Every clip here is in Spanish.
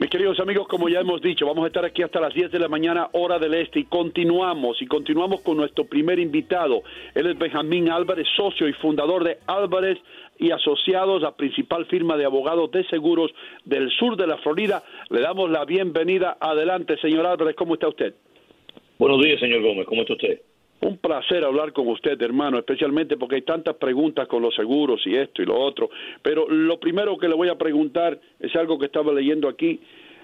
Mis queridos amigos, como ya hemos dicho, vamos a estar aquí hasta las 10 de la mañana, hora del este, y continuamos, y continuamos con nuestro primer invitado. Él es Benjamín Álvarez, socio y fundador de Álvarez y Asociados, la principal firma de abogados de seguros del sur de la Florida. Le damos la bienvenida. Adelante, señor Álvarez, ¿cómo está usted? Buenos días, señor Gómez. ¿Cómo está usted? Un placer hablar con usted, hermano, especialmente porque hay tantas preguntas con los seguros y esto y lo otro. Pero lo primero que le voy a preguntar es algo que estaba leyendo aquí,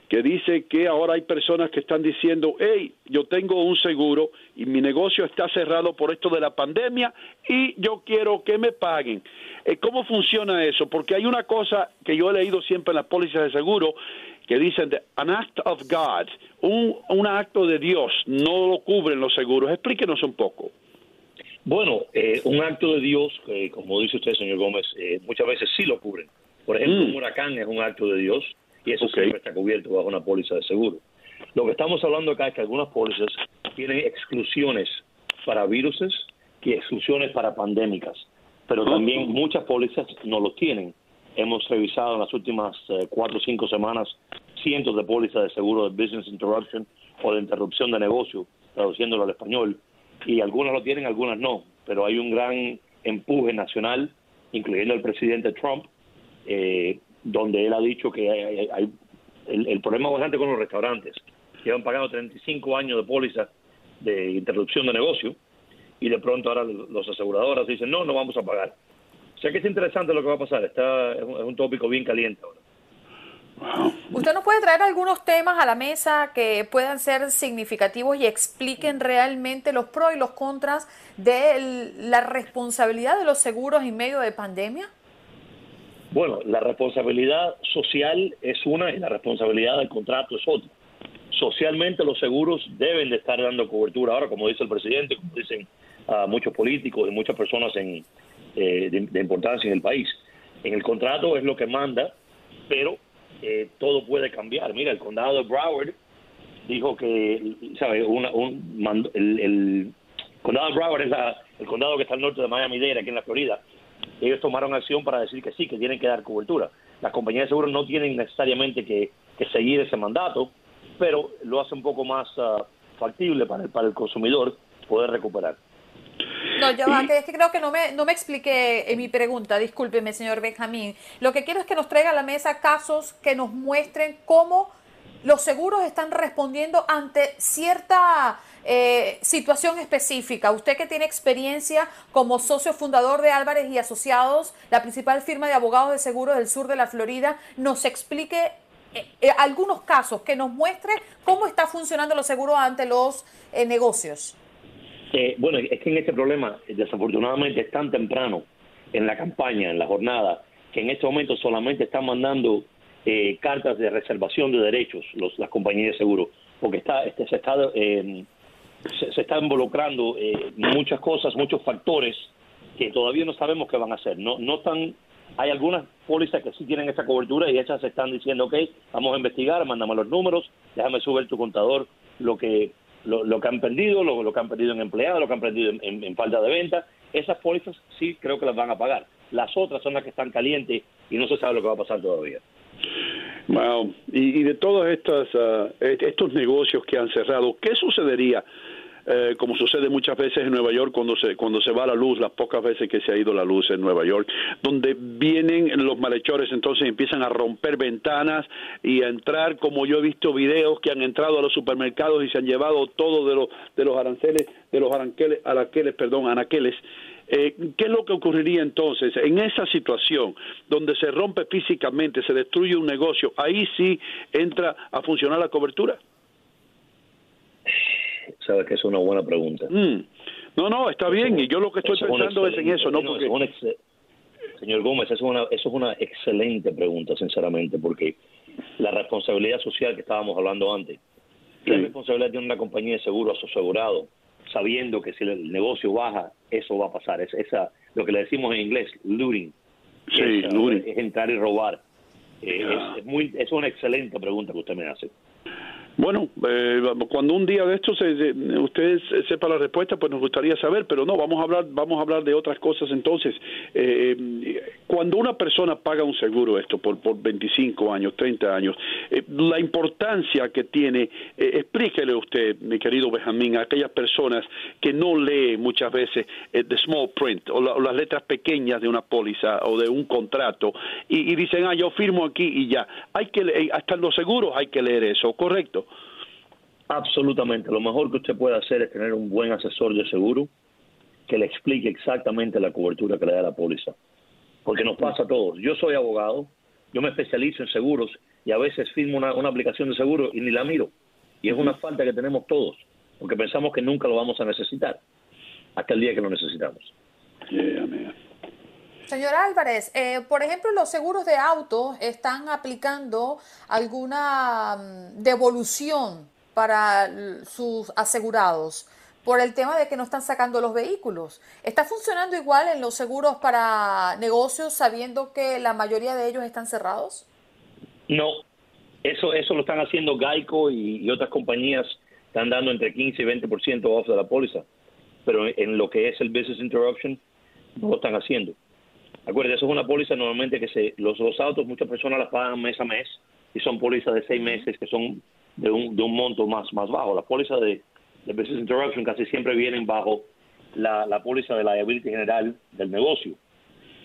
que dice que ahora hay personas que están diciendo, hey, yo tengo un seguro y mi negocio está cerrado por esto de la pandemia y yo quiero que me paguen. Eh, ¿Cómo funciona eso? Porque hay una cosa que yo he leído siempre en las pólizas de seguro que dicen an act of God, un, un acto de Dios, no lo cubren los seguros. Explíquenos un poco. Bueno, eh, un acto de Dios, eh, como dice usted, señor Gómez, eh, muchas veces sí lo cubren. Por ejemplo, Mm. un huracán es un acto de Dios y eso Ok. siempre está cubierto bajo una póliza de seguro. Lo que estamos hablando acá es que algunas pólizas tienen exclusiones para viruses y exclusiones para pandémicas, pero también muchas pólizas no lo tienen. Hemos revisado en las últimas eh, cuatro o cinco semanas cientos de pólizas de seguro de business interruption o de interrupción de negocio, traduciéndolo al español, y algunas lo tienen, algunas no, pero hay un gran empuje nacional, incluyendo el presidente Trump, eh, donde él ha dicho que hay, el problema bastante con los restaurantes, que han pagado 35 años de póliza de interrupción de negocio y de pronto ahora los aseguradoras dicen no, no vamos a pagar. O sea que es interesante lo que va a pasar, está es un, es un tópico bien caliente ahora. ¿Usted nos puede traer algunos temas a la mesa que puedan ser significativos y expliquen realmente los pros y los contras de la responsabilidad de los seguros en medio de pandemia? Bueno, la responsabilidad social es una y la responsabilidad del contrato es otra. Socialmente los seguros deben de estar dando cobertura ahora, como dice el presidente, como dicen ah, muchos políticos y muchas personas eh, de importancia en el país. En el contrato es lo que manda, pero eh, todo puede cambiar. Mira, el condado de Broward dijo que, ¿sabe? Una, un, el, el condado de Broward es la- el condado que está al norte de Miami-Dade, aquí en la Florida. Ellos tomaron acción para decir que sí, que tienen que dar cobertura. Las compañías de seguros no tienen necesariamente que, que seguir ese mandato, pero lo hace un poco más ah, factible para el, para el consumidor poder recuperar. No, que es que creo que no me, no me expliqué en mi pregunta, discúlpeme, señor Benjamín. Lo que quiero es que nos traiga a la mesa casos que nos muestren cómo los seguros están respondiendo ante cierta eh, situación específica. Usted que tiene experiencia como socio fundador de Álvarez y Asociados, la principal firma de abogados de seguros del sur de la Florida, nos explique eh, eh, algunos casos que nos muestre cómo está funcionando los seguros ante los eh, bueno, es que en este problema, desafortunadamente, es tan temprano en la campaña, en la jornada, que en este momento solamente están mandando cartas de reservación de derechos los, las compañías de seguro, porque está, este, se, está, se, se, está involucrando muchas cosas, muchos factores que todavía no sabemos qué van a hacer. No, no están hay algunas pólizas que sí tienen esa cobertura y esas están diciendo, ok, vamos a investigar, mándame los números, déjame subir tu contador lo que lo, que han perdido, lo, lo, que han perdido en empleados, lo que han perdido en, falta de venta. Esas pólizas sí creo que las van a pagar. Las otras son las que están calientes y no se sabe lo que va a pasar todavía. Wow. Y, de todos uh, estos negocios que han cerrado, ¿qué sucedería eh, como sucede muchas veces en Nueva York cuando se, cuando se va la luz, las pocas veces que se ha ido la luz en Nueva York, donde vienen los malhechores entonces empiezan a romper ventanas y a entrar, como yo he visto videos que han entrado a los supermercados y se han llevado todo de los, de los aranceles, de los aranqueles, araqueles, perdón, anaqueles. Eh, ¿Qué es lo que ocurriría entonces en esa situación donde se rompe físicamente, se destruye un negocio? Ahí sí entra a funcionar la cobertura. Sabes que es una buena pregunta. Mm. No, no, está bien. Y yo lo que estoy pensando es en eso, ¿no? Porque... Señor Gómez, eso es, una, eso es una excelente pregunta, sinceramente, porque la responsabilidad social que estábamos hablando antes, ¿qué responsabilidad tiene una compañía de seguro a su asegurado, sabiendo que si el negocio baja, eso va a pasar? Es esa, lo que le decimos en inglés, looting. Sí, es, looting. es entrar y robar. Eh, es, muy, es una excelente pregunta que usted me hace. Bueno, eh, cuando un día de estos eh, ustedes sepa la respuesta, pues nos gustaría saber, pero no, vamos a hablar, vamos a hablar de otras cosas entonces. Eh, cuando una persona paga un seguro, esto por, por 25 años, 30 años, la importancia que tiene, explíquele usted, mi querido Benjamín, a aquellas personas que no leen muchas veces the small print o, las letras pequeñas de una póliza o de un contrato y, y dicen, ah, yo firmo aquí y ya. Hay que, hasta en los seguros hay que leer eso, ¿correcto? Absolutamente. Lo mejor que usted puede hacer es tener un buen asesor de seguro que le explique exactamente la cobertura que le da la póliza. Porque nos pasa a todos. Yo soy abogado, yo me especializo en seguros y a veces firmo una, aplicación de seguro y ni la miro. Y es una falta que tenemos todos, porque pensamos que nunca lo vamos a necesitar, hasta el día que lo necesitamos. Señor Álvarez, eh, por ejemplo, los seguros de auto están aplicando alguna mm, devolución para sus asegurados por el tema de que no están sacando los vehículos. ¿Está funcionando igual en los seguros para negocios sabiendo que la mayoría de ellos están cerrados? No, eso, eso lo están haciendo Geico y, otras compañías están dando entre 15 y 20% off de la póliza, pero en lo que es el business interruption no lo están haciendo. Acuérdate, eso es una póliza normalmente que se, los, los autos muchas personas las pagan mes a mes y son pólizas de seis meses que son de un, de un monto más, más bajo. Las pólizas de, de Business Interruption casi siempre vienen bajo la, la póliza de liability general del negocio.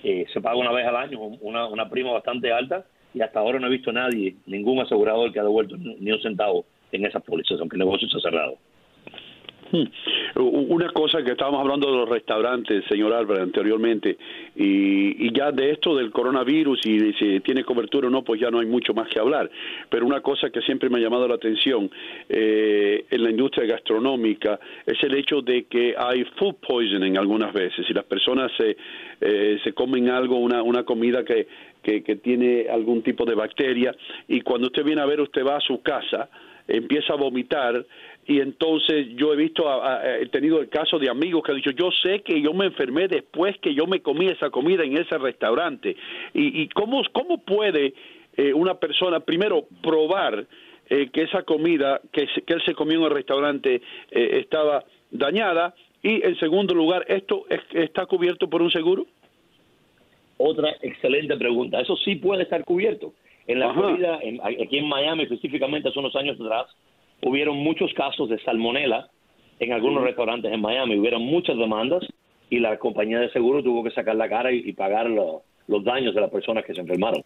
Eh, se paga una vez al año, una, una prima bastante alta, y hasta ahora no he visto a nadie, ningún asegurador que ha devuelto ni un centavo en esas pólizas, aunque el negocio ha cerrado. Una cosa que estábamos hablando de los restaurantes, señor Álvarez, anteriormente, y, ya de esto del coronavirus y de si tiene cobertura o no, pues ya no hay mucho más que hablar. Pero una cosa que siempre me ha llamado la atención eh, en la industria gastronómica es el hecho de que hay food poisoning algunas veces y las personas se, eh, se comen algo, una, una comida que, que tiene algún tipo de bacteria y cuando usted viene a ver, usted va a su casa, empieza a vomitar y entonces yo he visto, he tenido el caso de amigos que han dicho, yo sé que yo me enfermé después que yo me comí esa comida en ese restaurante. ¿Y, y cómo, cómo puede eh, una persona primero probar eh, que esa comida que, que, él se comió en el restaurante eh, estaba dañada? Y en segundo lugar, ¿esto está cubierto por un seguro? Otra excelente pregunta. Eso sí puede estar cubierto. En la Florida, aquí en Miami específicamente hace unos años atrás, hubieron muchos casos de salmonela en algunos restaurantes en Miami, hubieron muchas demandas y la compañía de seguro tuvo que sacar la cara y, pagar los daños de las personas que se enfermaron.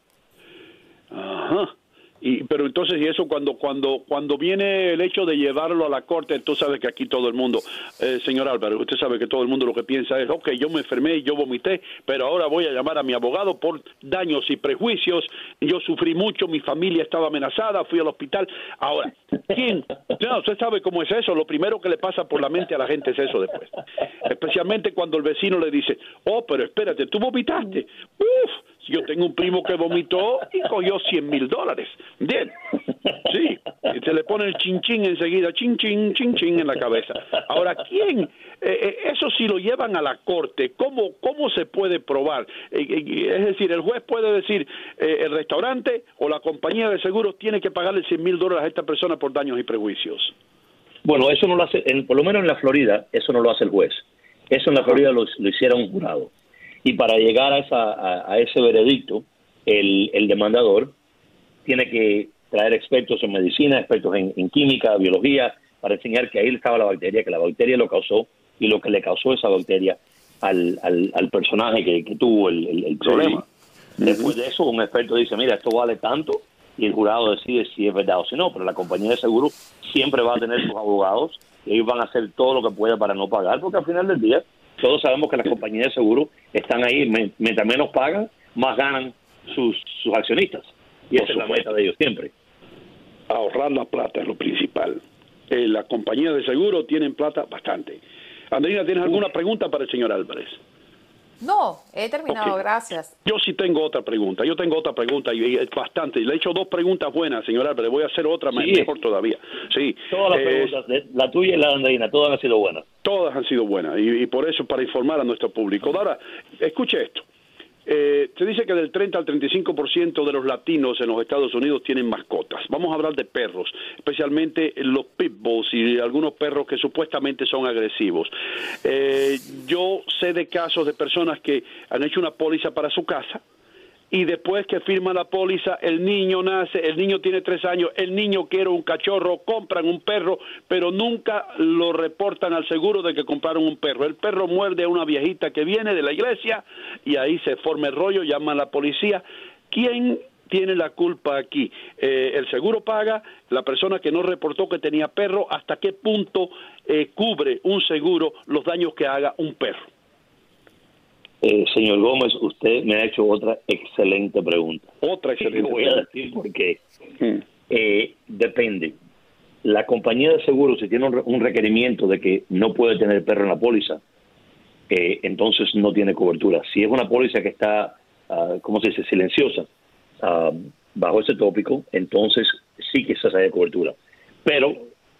Ajá. Y, pero entonces, y eso cuando, cuando, cuando viene el hecho de llevarlo a la corte, tú sabes que aquí todo el mundo, eh, señor Álvaro, usted sabe que todo el mundo lo que piensa es, ok, yo me enfermé, yo vomité, pero ahora voy a llamar a mi abogado por daños y prejuicios, yo sufrí mucho, mi familia estaba amenazada, fui al hospital. Ahora, ¿quién? No, usted sabe cómo es eso, lo primero que le pasa por la mente a la gente es eso después. Especialmente cuando el vecino le dice, oh, pero espérate, tú vomitaste. Uf, yo tengo un primo que vomitó y cogió 100 mil dólares. Bien, sí, y se le pone el chinchín enseguida, chin, chin, chin, chin en la cabeza. Ahora, ¿quién? Eh, eh, eso si lo llevan a la corte, ¿cómo, cómo se puede probar? Eh, eh, es decir, el juez puede decir, el restaurante o la compañía de seguros tiene que pagarle 100 mil dólares a esta persona por daños y prejuicios. Bueno, eso no lo hace, en- por lo menos en la Florida, eso no lo hace el juez. Eso en la Florida lo, lo hiciera un jurado. Y para llegar a, esa, a, a ese veredicto, el, el demandador tiene que traer expertos en medicina, expertos en, en química, biología, para enseñar que ahí estaba la bacteria, que la bacteria lo causó y lo que le causó esa bacteria al, al, al personaje que, que tuvo el, el- el problema. Después de eso, un experto dice, mira, esto vale tanto, y el jurado decide si es verdad o si no, pero la compañía de seguro siempre va a tener sus abogados, y ellos van a hacer todo lo que pueda para no pagar, porque al final del día, todos sabemos que las compañías de seguro están ahí, mientras menos pagan, más ganan sus, sus accionistas. Y Por esa es la meta de ellos siempre. ahorrar la plata es lo principal. Eh, las compañías de seguro tienen plata bastante. Andrina, ¿tienes alguna pregunta para el señor Álvarez? No, he terminado, gracias. Yo sí tengo otra pregunta. Yo tengo otra pregunta y es bastante. Le he hecho dos preguntas buenas, señor Álvarez. Voy a hacer otra Sí. mejor todavía. Sí. Todas las Eh, preguntas, la tuya y la de Andreina, todas han sido buenas. Todas han sido buenas y, y por eso para informar a nuestro público. Ahora, escuche esto. Eh, se dice que del 30 al 35% de los latinos en los Estados Unidos tienen mascotas. Vamos a hablar de perros, especialmente los pitbulls y algunos perros que supuestamente son agresivos. Eh, yo sé de casos de personas que han hecho una póliza para su casa y después que firma la póliza, el niño nace, el niño tiene tres años, el niño quiere un cachorro, compran un perro, pero nunca lo reportan al seguro de que compraron un perro. El perro muerde a una viejita que viene de la iglesia y ahí se forma el rollo, llama a la policía. ¿Quién tiene la culpa aquí? Eh, ¿El seguro paga? ¿La persona que no reportó que tenía perro? ¿Hasta qué punto eh, cubre un seguro los daños que haga un perro? Eh, señor Gómez, usted me ha hecho otra excelente pregunta. Otra excelente Y voy a pregunta. decir por qué. Eh, depende. La compañía de seguros, si tiene un, re- un requerimiento de que no puede tener perro en la póliza, eh, entonces no tiene cobertura. Si es una póliza que está, ah, ¿cómo se dice?, silenciosa, ah, bajo ese tópico, entonces sí que se haya cobertura. Pero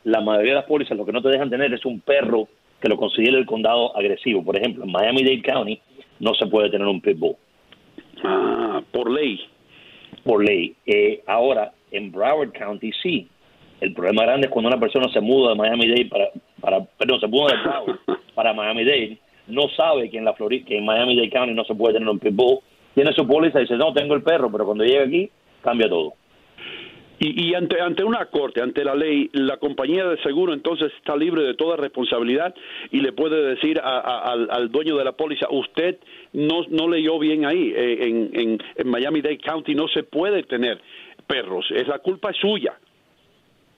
la mayoría de las pólizas lo que no te dejan tener es un perro que lo considere el condado agresivo. Por ejemplo, en Miami-Dade County no se puede tener un pitbull Ah, por ley. por ley. Eh, ahora, en Broward County sí. El problema grande es cuando una persona se muda de Miami-Dade para, para, perdón, se muda de Broward para Miami-Dade, no sabe que en la Florida, que en Miami-Dade County no se puede tener un pitbull, tiene su póliza y dice, no, tengo el perro, pero cuando llega aquí, cambia todo. Y, y ante, ante una corte, ante la ley, la compañía de seguro entonces está libre de toda responsabilidad y le puede decir a- al, dueño de la póliza, usted no, no leyó bien ahí, eh, en, en, en Miami-Dade County no se puede tener perros, es la culpa es suya.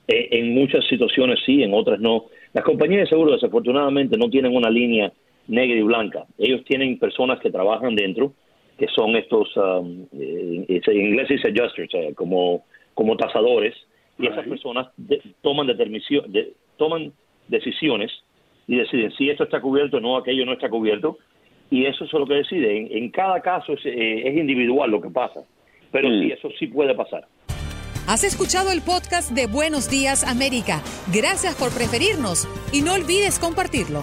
Eh, en muchas situaciones sí, en otras no. Las compañías de seguro desafortunadamente no tienen una línea negra y blanca. Ellos tienen personas que trabajan dentro, que son estos, um, eh, en inglés dice adjusters, eh, como, como tasadores, y esas personas de- toman, determinación- de- toman decisiones y deciden si esto está cubierto o no, aquello no está cubierto, y eso es lo que decide. En, en cada caso es, eh, es individual lo que pasa, pero sí, eso sí puede pasar. Has escuchado el podcast de Buenos Días América. Gracias por preferirnos y no olvides compartirlo.